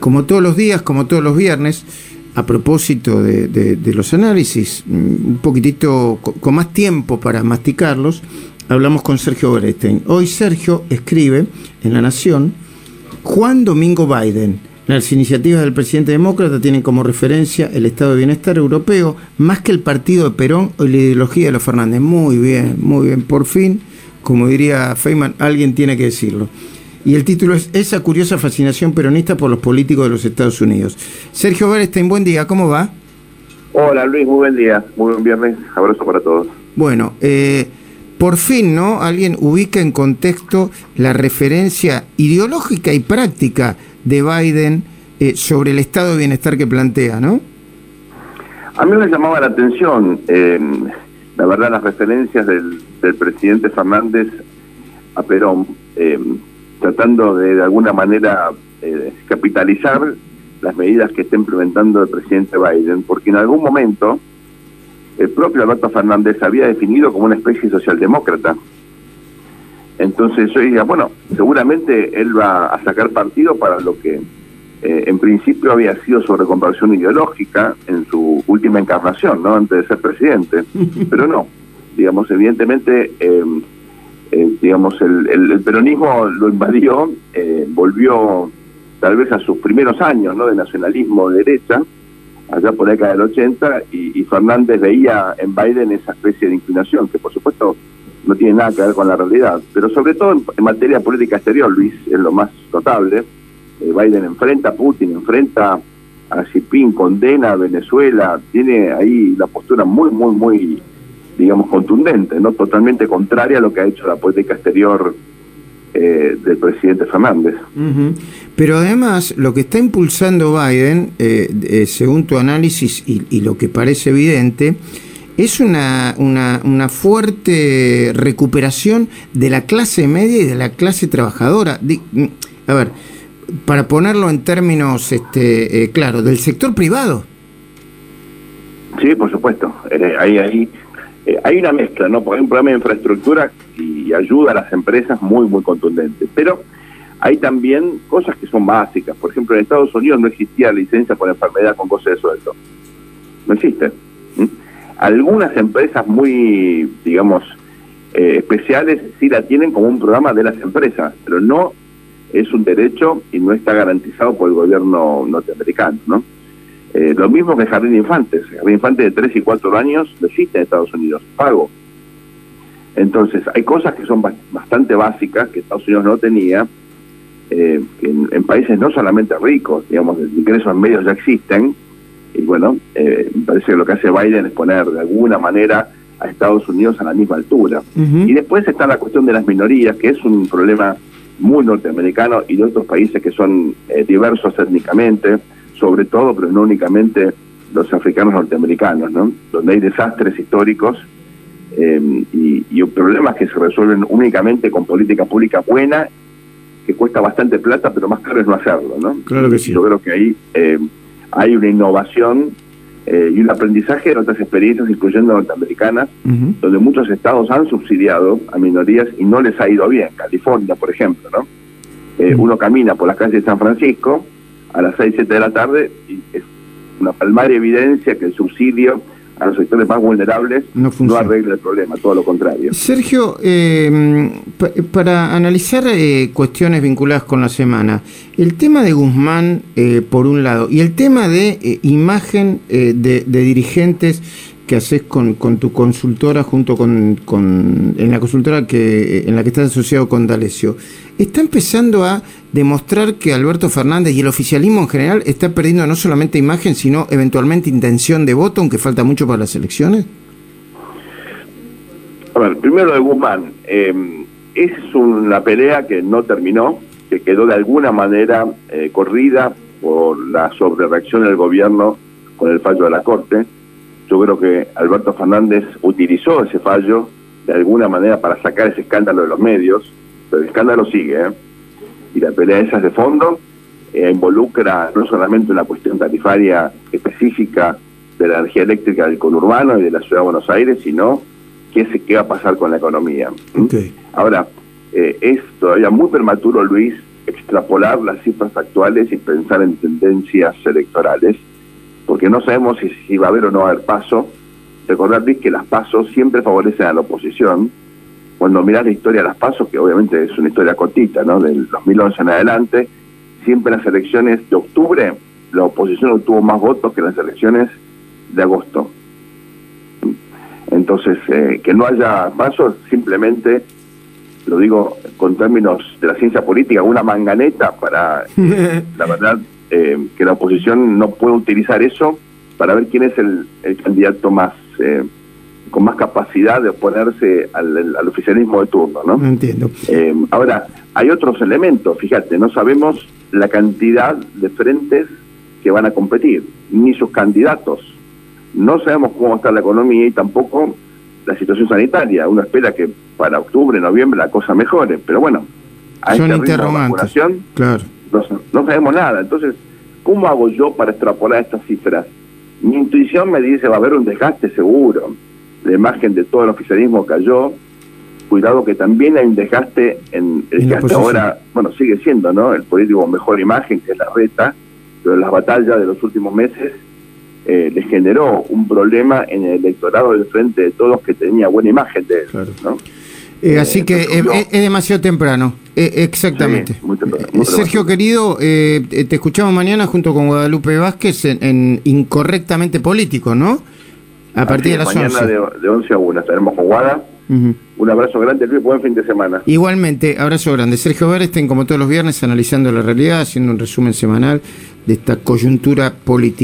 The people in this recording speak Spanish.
como todos los días, como todos los viernes, a propósito de, los análisis, mm, un poquitito con, más tiempo para masticarlos, hablamos con Sergio Berestein. Hoy Sergio escribe en La Nación, Juan Domingo Biden. Las iniciativas del presidente demócrata tienen como referencia el estado de bienestar europeo, más que el partido de Perón o la ideología de los Fernández. Muy bien, muy bien. Por fin, como diría Feynman, alguien tiene que decirlo y el título es Esa curiosa fascinación peronista por los políticos de los Estados Unidos. Sergio Berestein, buen día, ¿cómo va? Hola Luis, muy buen día, muy buen viernes, abrazo para todos. Bueno, eh, por fin, ¿no? Alguien ubica en contexto la referencia ideológica y práctica de Biden eh, sobre el estado de bienestar que plantea, ¿no? A mí me llamaba la atención, eh, la verdad, las referencias del, del presidente Fernández a Perón tratando de de alguna manera eh, capitalizar las medidas que está implementando el presidente Biden, porque en algún momento el propio Alberto Fernández había definido como una especie de socialdemócrata. Entonces yo diría, bueno, seguramente él va a sacar partido para lo que eh, en principio había sido su reconversión ideológica en su última encarnación, ¿no? Antes de ser presidente. Pero no, digamos, evidentemente... Eh, eh, digamos, el, peronismo lo invadió, eh, volvió tal vez a sus primeros años ¿no? de nacionalismo de derecha, allá por la década del 80, y, Fernández veía en Biden esa especie de inclinación, que por supuesto no tiene nada que ver con la realidad, pero sobre todo en, materia política exterior, Luis, es lo más notable. Eh, Biden enfrenta a Putin, enfrenta a Xi condena a Venezuela, tiene ahí la postura muy, muy, muy digamos, contundente, no totalmente contraria a lo que ha hecho la política exterior eh, del presidente Fernández. Pero además, lo que está impulsando Biden, eh, eh, según tu análisis y, lo que parece evidente, es una, una, una, fuerte recuperación de la clase media y de la clase trabajadora. Mm, a ver, para ponerlo en términos este, claros, del sector privado. Sí, por supuesto. ahí, ahí hay una mezcla, ¿no? Porque hay un problema de infraestructura y ayuda a las empresas muy, muy contundente. Pero hay también cosas que son básicas. Por ejemplo, en Estados Unidos no existía licencia por enfermedad con goce de sueldo. No existe. Algunas empresas muy, digamos, eh, especiales sí la tienen como un programa de las empresas, pero no es un derecho y no está garantizado por el gobierno norteamericano, ¿no? Eh, lo mismo que Jardín de Infantes. Jardín de Infantes de 3 y 4 años no existe en Estados Unidos, pago. Entonces, hay cosas que son bastante básicas que Estados Unidos no tenía, eh, que en, países no solamente ricos, digamos, ingresos medios ya existen, y bueno, eh, me parece que lo que hace Biden es poner de alguna manera a Estados Unidos a la misma altura. Y después está la cuestión de las minorías, que es un problema muy norteamericano y de otros países que son diversos étnicamente sobre todo, pero no únicamente los africanos norteamericanos, ¿no? donde hay desastres históricos eh, y, y, problemas que se resuelven únicamente con política pública buena, que cuesta bastante plata, pero más caro es no hacerlo. ¿no? Claro que sí. Yo creo que ahí eh, hay una innovación eh, y un aprendizaje de otras experiencias, incluyendo norteamericanas, donde muchos estados han subsidiado a minorías y no les ha ido bien. California, por ejemplo, ¿no? Uno camina por las calles de San Francisco a las 6, 7 de la tarde y es una palmaria evidencia que el subsidio a los sectores más vulnerables no, arregla el problema, todo lo contrario. Sergio, eh, para analizar eh, cuestiones vinculadas con la semana, el tema de Guzmán, eh, por un lado, y el tema de imagen de, de dirigentes que haces con, tu consultora junto con, con, en la consultora que en la que estás asociado con D'Alessio, está empezando a demostrar que Alberto Fernández y el oficialismo en general está perdiendo no solamente imagen, sino eventualmente intención de voto, aunque falta mucho para las elecciones? A ver, primero de Guzmán, eh, es una pelea que no terminó, que quedó de alguna manera eh, corrida por la sobrereacción del gobierno con el fallo de la Corte yo creo que Alberto Fernández utilizó ese fallo de alguna manera para sacar ese escándalo de los medios, pero el escándalo sigue. ¿eh? Y la pelea esa es de fondo, eh, involucra no solamente una cuestión tarifaria específica de la energía eléctrica del conurbano y de la ciudad de Buenos Aires, sino qué, se, qué va a pasar con la economía. Ahora, eh, es todavía muy prematuro, Luis, extrapolar las cifras actuales y pensar en tendencias electorales, porque no sabemos si, si va a haber o no va a haber paso. Recordar que las pasos siempre favorecen a la oposición. Cuando mirás la historia de las pasos, que obviamente es una historia cortita, ¿no? Del 2011 en adelante, siempre en las elecciones de octubre la oposición obtuvo más votos que en las elecciones de agosto. Entonces, eh, que no haya pasos, simplemente, lo digo con términos de la ciencia política, una manganeta para, la verdad, eh, que la oposición no puede utilizar eso para ver quién es el, candidato más eh, con más capacidad de oponerse al, oficialismo de turno, ¿no? Entiendo. ahora, hay otros elementos, fíjate, no sabemos la cantidad de frentes que van a competir, ni sus candidatos. No sabemos cómo va a estar la economía y tampoco la situación sanitaria. Uno espera que para octubre, noviembre la cosa mejore, pero bueno, a Son este claro. No, no sabemos nada. Entonces, ¿cómo hago yo para extrapolar estas cifras? Mi intuición me dice va a haber un desgaste seguro. La imagen de todo el oficialismo cayó. Cuidado que también hay un desgaste en el que hasta ahora, bueno, sigue siendo, ¿no? El político con mejor imagen, que es la reta, pero las batallas de los últimos meses eh, les generó un problema en el electorado del frente de todos que tenía buena imagen de él. ¿no? Eh, así que es, demasiado temprano, exactamente. Sergio querido, te escuchamos mañana junto con Guadalupe Vázquez en, Incorrectamente Político, ¿no? A partir de las mañana 11. De, de 11 a 1 estaremos con Guada. Un abrazo grande, Luis, buen fin de semana. Igualmente, abrazo grande. Sergio Berestein, como todos los viernes, analizando la realidad, haciendo un resumen semanal de esta coyuntura política.